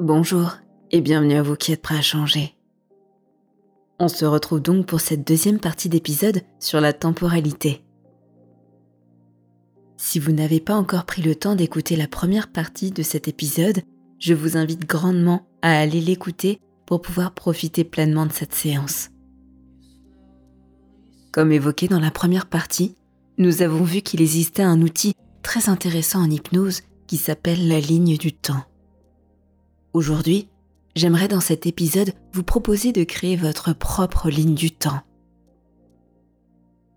Bonjour et bienvenue à vous qui êtes prêts à changer. On se retrouve donc pour cette deuxième partie d'épisode sur la temporalité. Si vous n'avez pas encore pris le temps d'écouter la première partie de cet épisode, je vous invite grandement à aller l'écouter pour pouvoir profiter pleinement de cette séance. Comme évoqué dans la première partie, nous avons vu qu'il existait un outil très intéressant en hypnose qui s'appelle la ligne du temps. Aujourd'hui, j'aimerais dans cet épisode vous proposer de créer votre propre ligne du temps.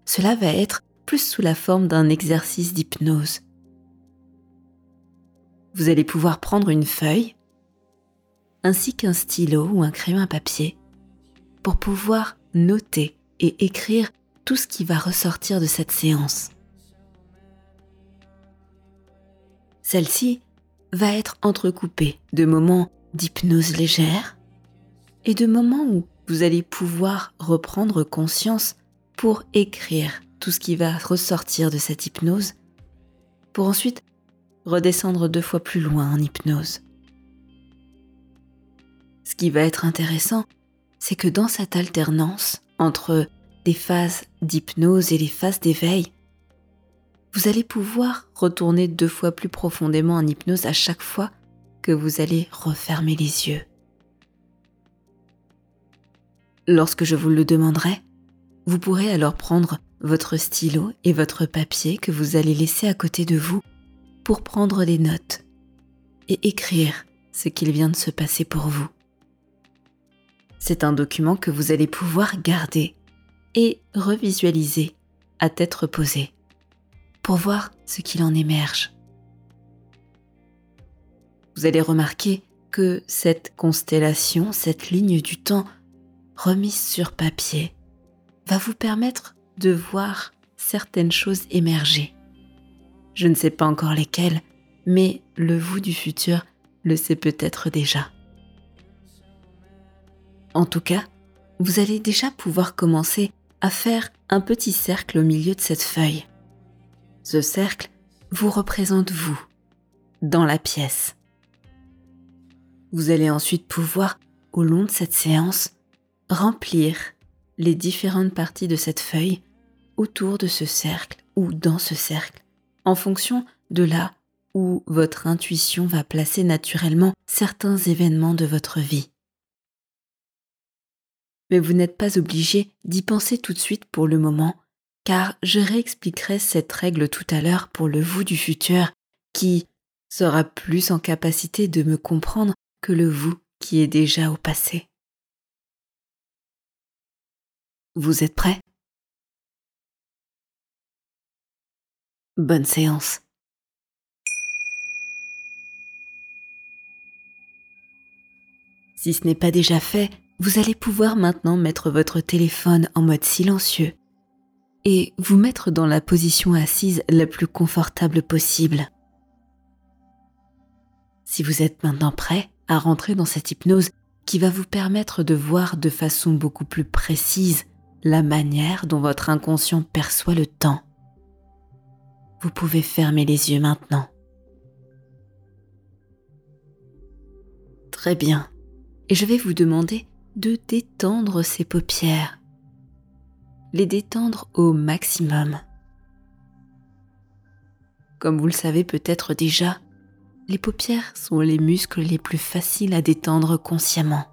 Cela va être plus sous la forme d'un exercice d'hypnose. Vous allez pouvoir prendre une feuille ainsi qu'un stylo ou un crayon à papier pour pouvoir noter et écrire tout ce qui va ressortir de cette séance. Celle-ci va être entrecoupée de moments d'hypnose légère et de moments où vous allez pouvoir reprendre conscience pour écrire tout ce qui va ressortir de cette hypnose, pour ensuite redescendre deux fois plus loin en hypnose. Ce qui va être intéressant, c'est que dans cette alternance entre les phases d'hypnose et les phases d'éveil, vous allez pouvoir retourner deux fois plus profondément en hypnose à chaque fois que vous allez refermer les yeux. Lorsque je vous le demanderai, vous pourrez alors prendre votre stylo et votre papier que vous allez laisser à côté de vous pour prendre des notes et écrire ce qu'il vient de se passer pour vous. C'est un document que vous allez pouvoir garder et revisualiser à tête reposée pour voir ce qu'il en émerge. Vous allez remarquer que cette constellation, cette ligne du temps remise sur papier, va vous permettre de voir certaines choses émerger. Je ne sais pas encore lesquelles, mais le vous du futur le sait peut-être déjà. En tout cas, vous allez déjà pouvoir commencer à faire un petit cercle au milieu de cette feuille. Ce cercle vous représente vous, dans la pièce. Vous allez ensuite pouvoir, au long de cette séance, remplir les différentes parties de cette feuille autour de ce cercle ou dans ce cercle, en fonction de là où votre intuition va placer naturellement certains événements de votre vie mais vous n'êtes pas obligé d'y penser tout de suite pour le moment, car je réexpliquerai cette règle tout à l'heure pour le vous du futur qui sera plus en capacité de me comprendre que le vous qui est déjà au passé. Vous êtes prêts? Bonne séance. Si ce n'est pas déjà fait, vous allez pouvoir maintenant mettre votre téléphone en mode silencieux et vous mettre dans la position assise la plus confortable possible. Si vous êtes maintenant prêt à rentrer dans cette hypnose qui va vous permettre de voir de façon beaucoup plus précise la manière dont votre inconscient perçoit le temps, vous pouvez fermer les yeux maintenant. Très bien. Et je vais vous demander de détendre ses paupières, les détendre au maximum. Comme vous le savez peut-être déjà, les paupières sont les muscles les plus faciles à détendre consciemment.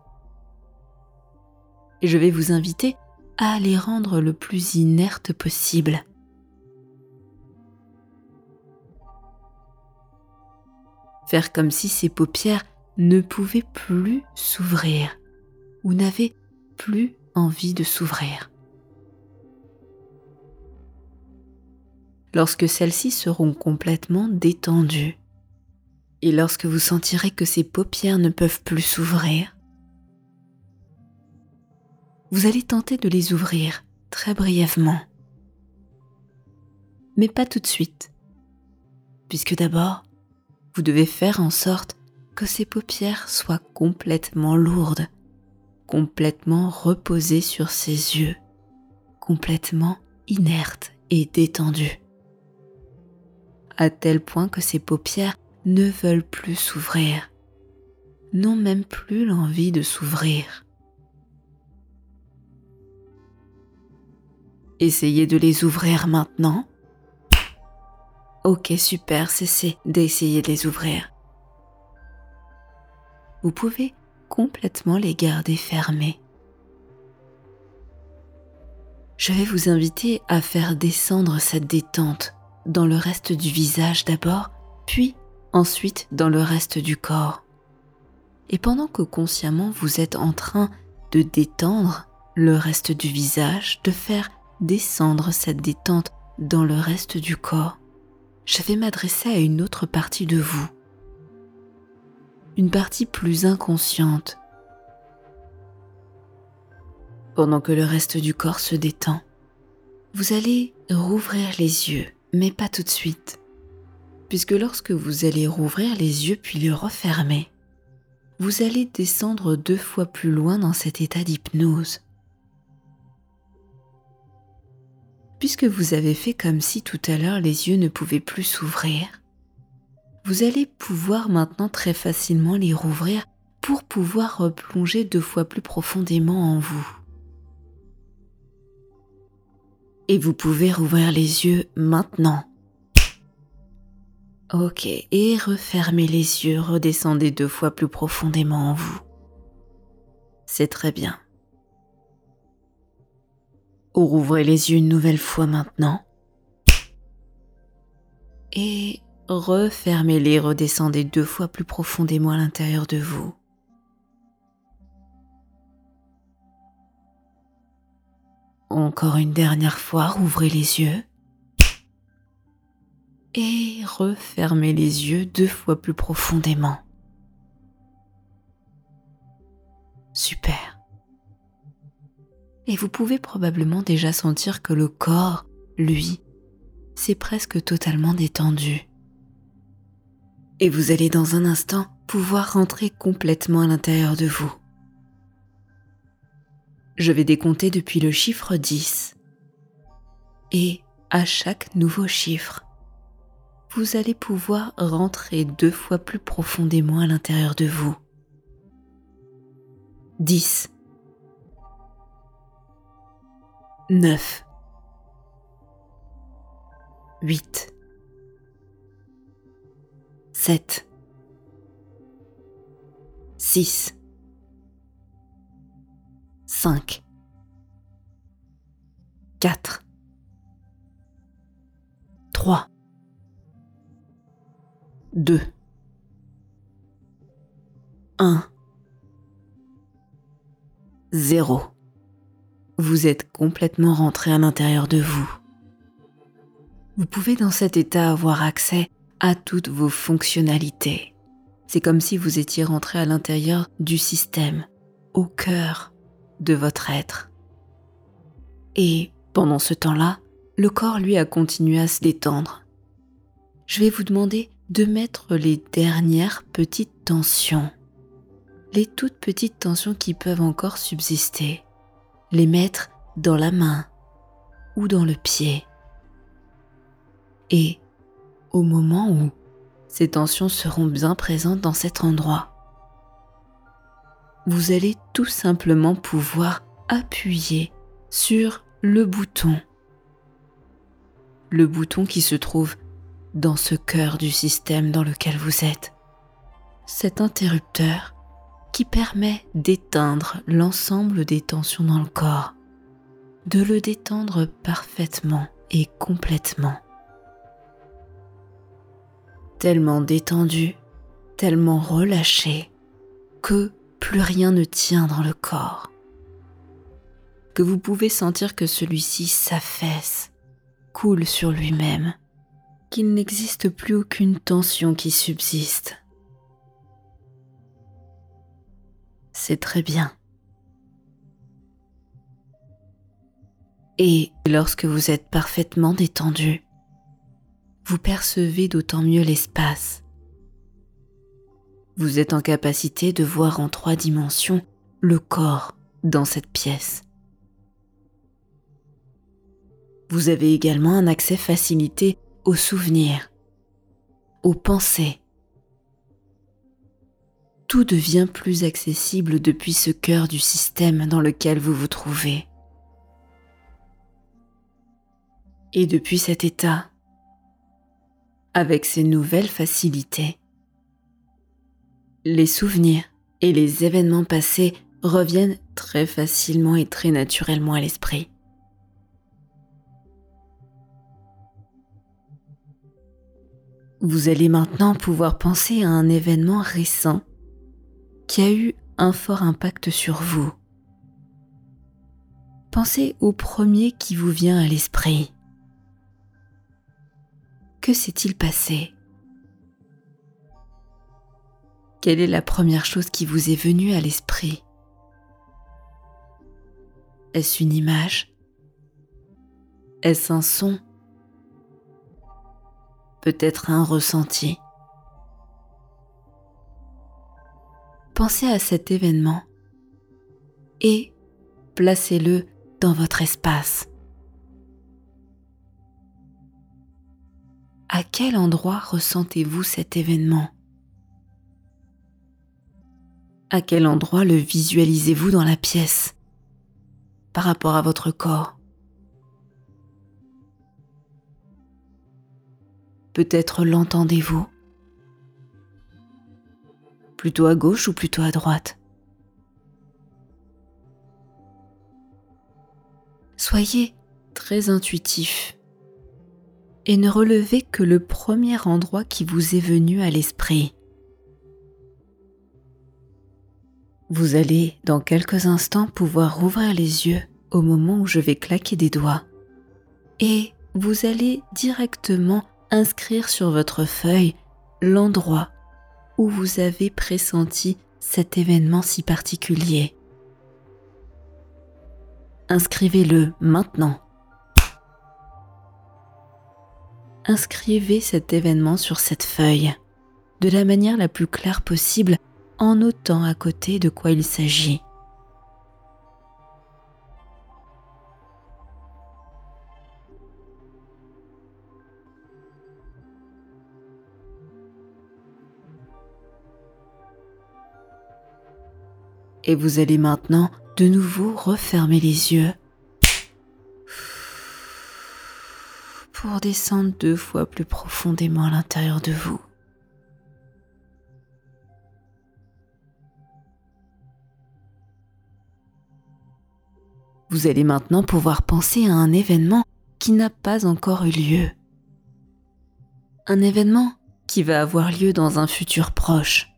Et je vais vous inviter à les rendre le plus inertes possible. Faire comme si ces paupières ne pouvaient plus s'ouvrir ou n'avez plus envie de s'ouvrir. Lorsque celles-ci seront complètement détendues, et lorsque vous sentirez que ces paupières ne peuvent plus s'ouvrir, vous allez tenter de les ouvrir très brièvement. Mais pas tout de suite, puisque d'abord, vous devez faire en sorte que ces paupières soient complètement lourdes complètement reposé sur ses yeux, complètement inerte et détendu, à tel point que ses paupières ne veulent plus s'ouvrir, n'ont même plus l'envie de s'ouvrir. Essayez de les ouvrir maintenant. Ok, super, cessez d'essayer de les ouvrir. Vous pouvez complètement les garder fermés. Je vais vous inviter à faire descendre cette détente dans le reste du visage d'abord, puis ensuite dans le reste du corps. Et pendant que consciemment vous êtes en train de détendre le reste du visage, de faire descendre cette détente dans le reste du corps, je vais m'adresser à une autre partie de vous. Une partie plus inconsciente. Pendant que le reste du corps se détend, vous allez rouvrir les yeux, mais pas tout de suite. Puisque lorsque vous allez rouvrir les yeux puis les refermer, vous allez descendre deux fois plus loin dans cet état d'hypnose. Puisque vous avez fait comme si tout à l'heure les yeux ne pouvaient plus s'ouvrir, vous allez pouvoir maintenant très facilement les rouvrir pour pouvoir replonger deux fois plus profondément en vous. Et vous pouvez rouvrir les yeux maintenant. Ok, et refermez les yeux, redescendez deux fois plus profondément en vous. C'est très bien. Rouvrez les yeux une nouvelle fois maintenant. Et refermez-les, redescendez deux fois plus profondément à l'intérieur de vous. Encore une dernière fois, rouvrez les yeux. Et refermez les yeux deux fois plus profondément. Super et vous pouvez probablement déjà sentir que le corps, lui, s'est presque totalement détendu. Et vous allez dans un instant pouvoir rentrer complètement à l'intérieur de vous. Je vais décompter depuis le chiffre 10. Et à chaque nouveau chiffre, vous allez pouvoir rentrer deux fois plus profondément à l'intérieur de vous. 10. 9 8 7 6 5 4 3 2 1 0 vous êtes complètement rentré à l'intérieur de vous. Vous pouvez dans cet état avoir accès à toutes vos fonctionnalités. C'est comme si vous étiez rentré à l'intérieur du système, au cœur de votre être. Et pendant ce temps-là, le corps, lui, a continué à se détendre. Je vais vous demander de mettre les dernières petites tensions, les toutes petites tensions qui peuvent encore subsister les mettre dans la main ou dans le pied. Et au moment où ces tensions seront bien présentes dans cet endroit, vous allez tout simplement pouvoir appuyer sur le bouton. Le bouton qui se trouve dans ce cœur du système dans lequel vous êtes. Cet interrupteur qui permet d'éteindre l'ensemble des tensions dans le corps, de le détendre parfaitement et complètement. Tellement détendu, tellement relâché, que plus rien ne tient dans le corps, que vous pouvez sentir que celui-ci s'affaisse, coule sur lui-même, qu'il n'existe plus aucune tension qui subsiste c'est très bien. Et lorsque vous êtes parfaitement détendu, vous percevez d'autant mieux l'espace. Vous êtes en capacité de voir en trois dimensions le corps dans cette pièce. Vous avez également un accès facilité aux souvenirs, aux pensées, tout devient plus accessible depuis ce cœur du système dans lequel vous vous trouvez. Et depuis cet état, avec ces nouvelles facilités, les souvenirs et les événements passés reviennent très facilement et très naturellement à l'esprit. Vous allez maintenant pouvoir penser à un événement récent qui a eu un fort impact sur vous. Pensez au premier qui vous vient à l'esprit. Que s'est-il passé? Quelle est la première chose qui vous est venue à l'esprit? Est-ce une image? Est-ce un son? Peut-être un ressenti? Pensez à cet événement et placez-le dans votre espace. À quel endroit ressentez-vous cet événement? À quel endroit le visualisez-vous dans la pièce par rapport à votre corps? Peut-être l'entendez-vous? Plutôt à gauche ou plutôt à droite? Soyez très intuitif et ne relevez que le premier endroit qui vous est venu à l'esprit. Vous allez dans quelques instants pouvoir rouvrir les yeux au moment où je vais claquer des doigts et vous allez directement inscrire sur votre feuille l'endroit où vous avez pressenti cet événement si particulier. Inscrivez-le maintenant. Inscrivez cet événement sur cette feuille de la manière la plus claire possible en notant à côté de quoi il s'agit. Et vous allez maintenant de nouveau refermer les yeux pour descendre deux fois plus profondément à l'intérieur de vous. Vous allez maintenant pouvoir penser à un événement qui n'a pas encore eu lieu. Un événement qui va avoir lieu dans un futur proche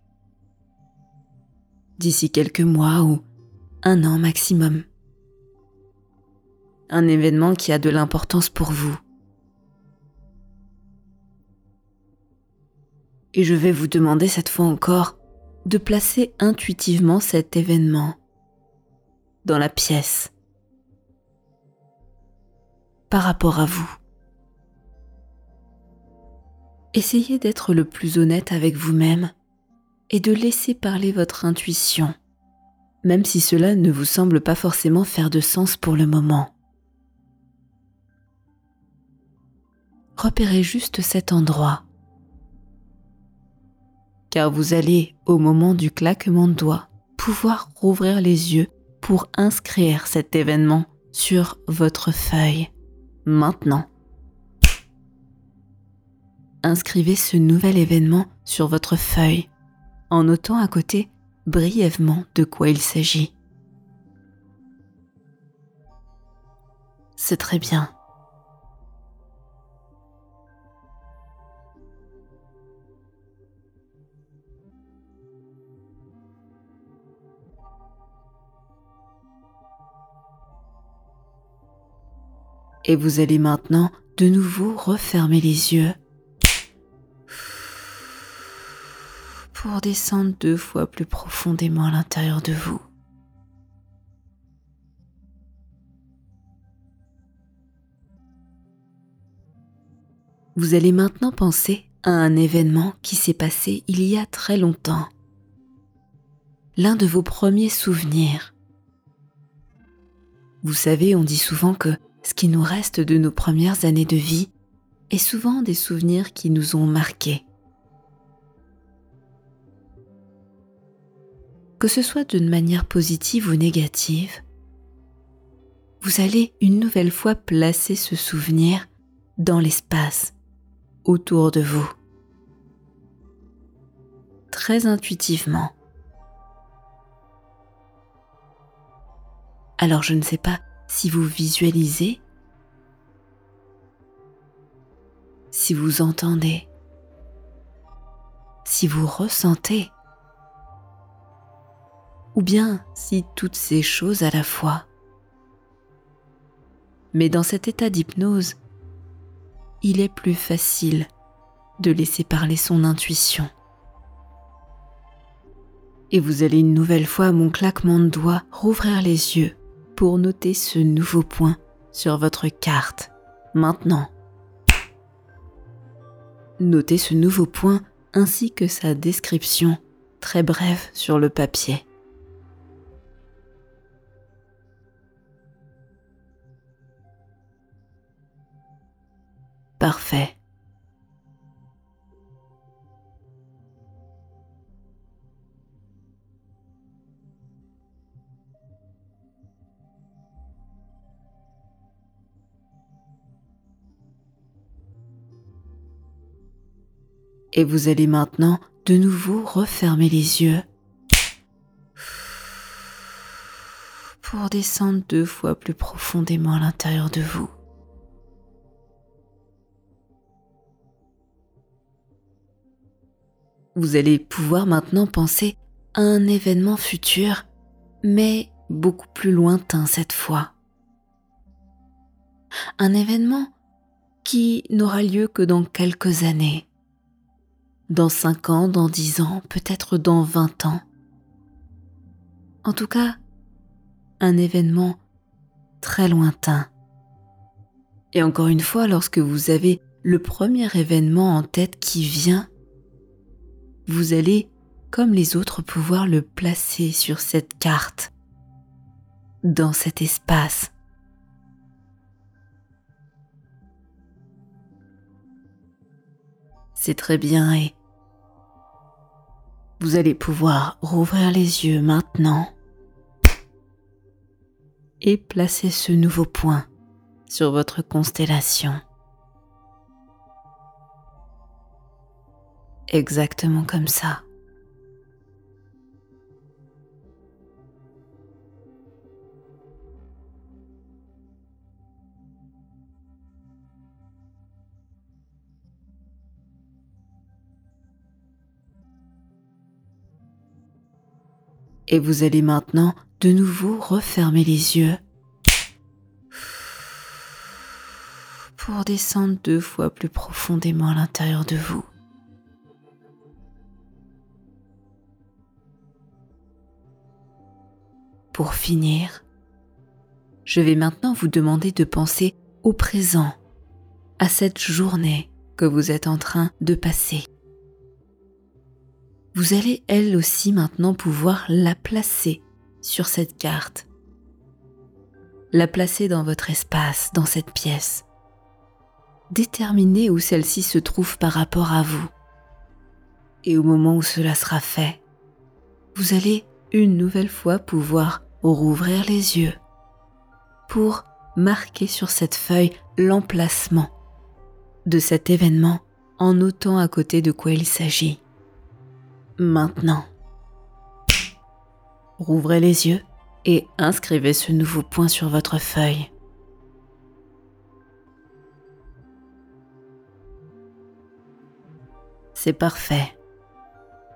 d'ici quelques mois ou un an maximum. Un événement qui a de l'importance pour vous. Et je vais vous demander cette fois encore de placer intuitivement cet événement dans la pièce par rapport à vous. Essayez d'être le plus honnête avec vous-même et de laisser parler votre intuition, même si cela ne vous semble pas forcément faire de sens pour le moment. Repérez juste cet endroit, car vous allez, au moment du claquement de doigts, pouvoir rouvrir les yeux pour inscrire cet événement sur votre feuille maintenant. Inscrivez ce nouvel événement sur votre feuille en notant à côté brièvement de quoi il s'agit. C'est très bien. Et vous allez maintenant de nouveau refermer les yeux pour descendre deux fois plus profondément à l'intérieur de vous. Vous allez maintenant penser à un événement qui s'est passé il y a très longtemps. L'un de vos premiers souvenirs. Vous savez, on dit souvent que ce qui nous reste de nos premières années de vie est souvent des souvenirs qui nous ont marqués. que ce soit d'une manière positive ou négative, vous allez une nouvelle fois placer ce souvenir dans l'espace autour de vous. Très intuitivement. Alors je ne sais pas si vous visualisez, si vous entendez, si vous ressentez, ou bien si toutes ces choses à la fois. Mais dans cet état d'hypnose, il est plus facile de laisser parler son intuition. Et vous allez une nouvelle fois mon claquement de doigts rouvrir les yeux pour noter ce nouveau point sur votre carte. Maintenant. Notez ce nouveau point ainsi que sa description très brève sur le papier. Parfait. Et vous allez maintenant de nouveau refermer les yeux pour descendre deux fois plus profondément à l'intérieur de vous. vous allez pouvoir maintenant penser à un événement futur, mais beaucoup plus lointain cette fois. Un événement qui n'aura lieu que dans quelques années. Dans cinq ans, dans dix ans, peut-être dans vingt ans. En tout cas, un événement très lointain. Et encore une fois, lorsque vous avez le premier événement en tête qui vient, vous allez, comme les autres, pouvoir le placer sur cette carte, dans cet espace. C'est très bien et vous allez pouvoir rouvrir les yeux maintenant et placer ce nouveau point sur votre constellation. exactement comme ça. Et vous allez maintenant de nouveau refermer les yeux pour descendre deux fois plus profondément à l'intérieur de vous. Pour finir, je vais maintenant vous demander de penser au présent, à cette journée que vous êtes en train de passer. Vous allez elle aussi maintenant pouvoir la placer sur cette carte, la placer dans votre espace, dans cette pièce. Déterminez où celle-ci se trouve par rapport à vous. Et au moment où cela sera fait, vous allez une nouvelle fois pouvoir rouvrir les yeux pour marquer sur cette feuille l'emplacement de cet événement en notant à côté de quoi il s'agit. Maintenant, rouvrez les yeux et inscrivez ce nouveau point sur votre feuille. C'est parfait.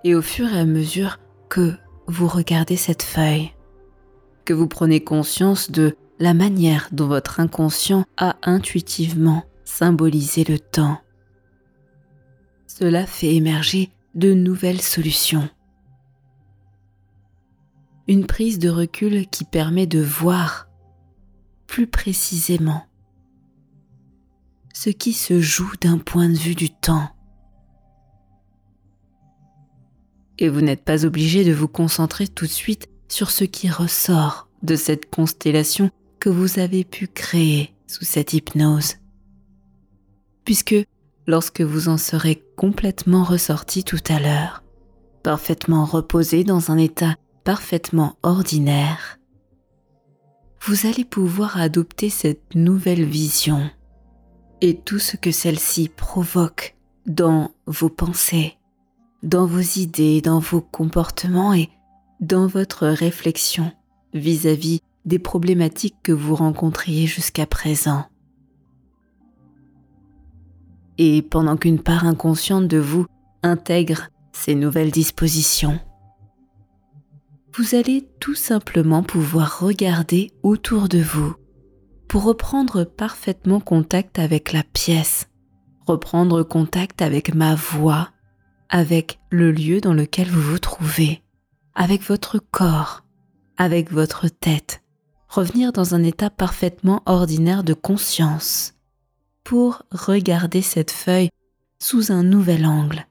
Et au fur et à mesure que vous regardez cette feuille, que vous prenez conscience de la manière dont votre inconscient a intuitivement symbolisé le temps. Cela fait émerger de nouvelles solutions. Une prise de recul qui permet de voir plus précisément ce qui se joue d'un point de vue du temps. Et vous n'êtes pas obligé de vous concentrer tout de suite sur ce qui ressort de cette constellation que vous avez pu créer sous cette hypnose. Puisque lorsque vous en serez complètement ressorti tout à l'heure, parfaitement reposé dans un état parfaitement ordinaire, vous allez pouvoir adopter cette nouvelle vision et tout ce que celle-ci provoque dans vos pensées, dans vos idées, dans vos comportements et dans votre réflexion vis-à-vis des problématiques que vous rencontriez jusqu'à présent. Et pendant qu'une part inconsciente de vous intègre ces nouvelles dispositions, vous allez tout simplement pouvoir regarder autour de vous pour reprendre parfaitement contact avec la pièce, reprendre contact avec ma voix, avec le lieu dans lequel vous vous trouvez, avec votre corps, avec votre tête, revenir dans un état parfaitement ordinaire de conscience pour regarder cette feuille sous un nouvel angle,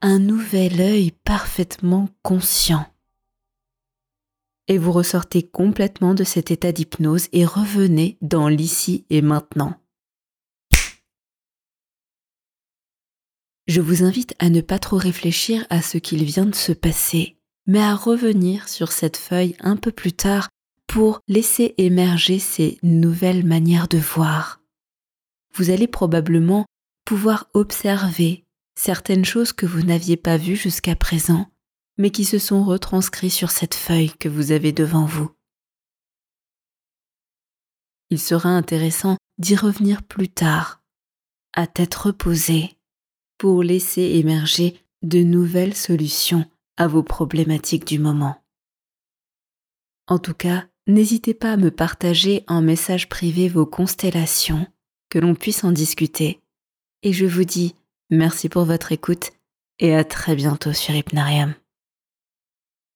un nouvel œil parfaitement conscient et vous ressortez complètement de cet état d'hypnose et revenez dans l'ici et maintenant. Je vous invite à ne pas trop réfléchir à ce qu'il vient de se passer, mais à revenir sur cette feuille un peu plus tard pour laisser émerger ces nouvelles manières de voir. Vous allez probablement pouvoir observer certaines choses que vous n'aviez pas vues jusqu'à présent mais qui se sont retranscrits sur cette feuille que vous avez devant vous. Il sera intéressant d'y revenir plus tard, à tête reposée, pour laisser émerger de nouvelles solutions à vos problématiques du moment. En tout cas, n'hésitez pas à me partager en message privé vos constellations, que l'on puisse en discuter. Et je vous dis merci pour votre écoute et à très bientôt sur Hypnarium.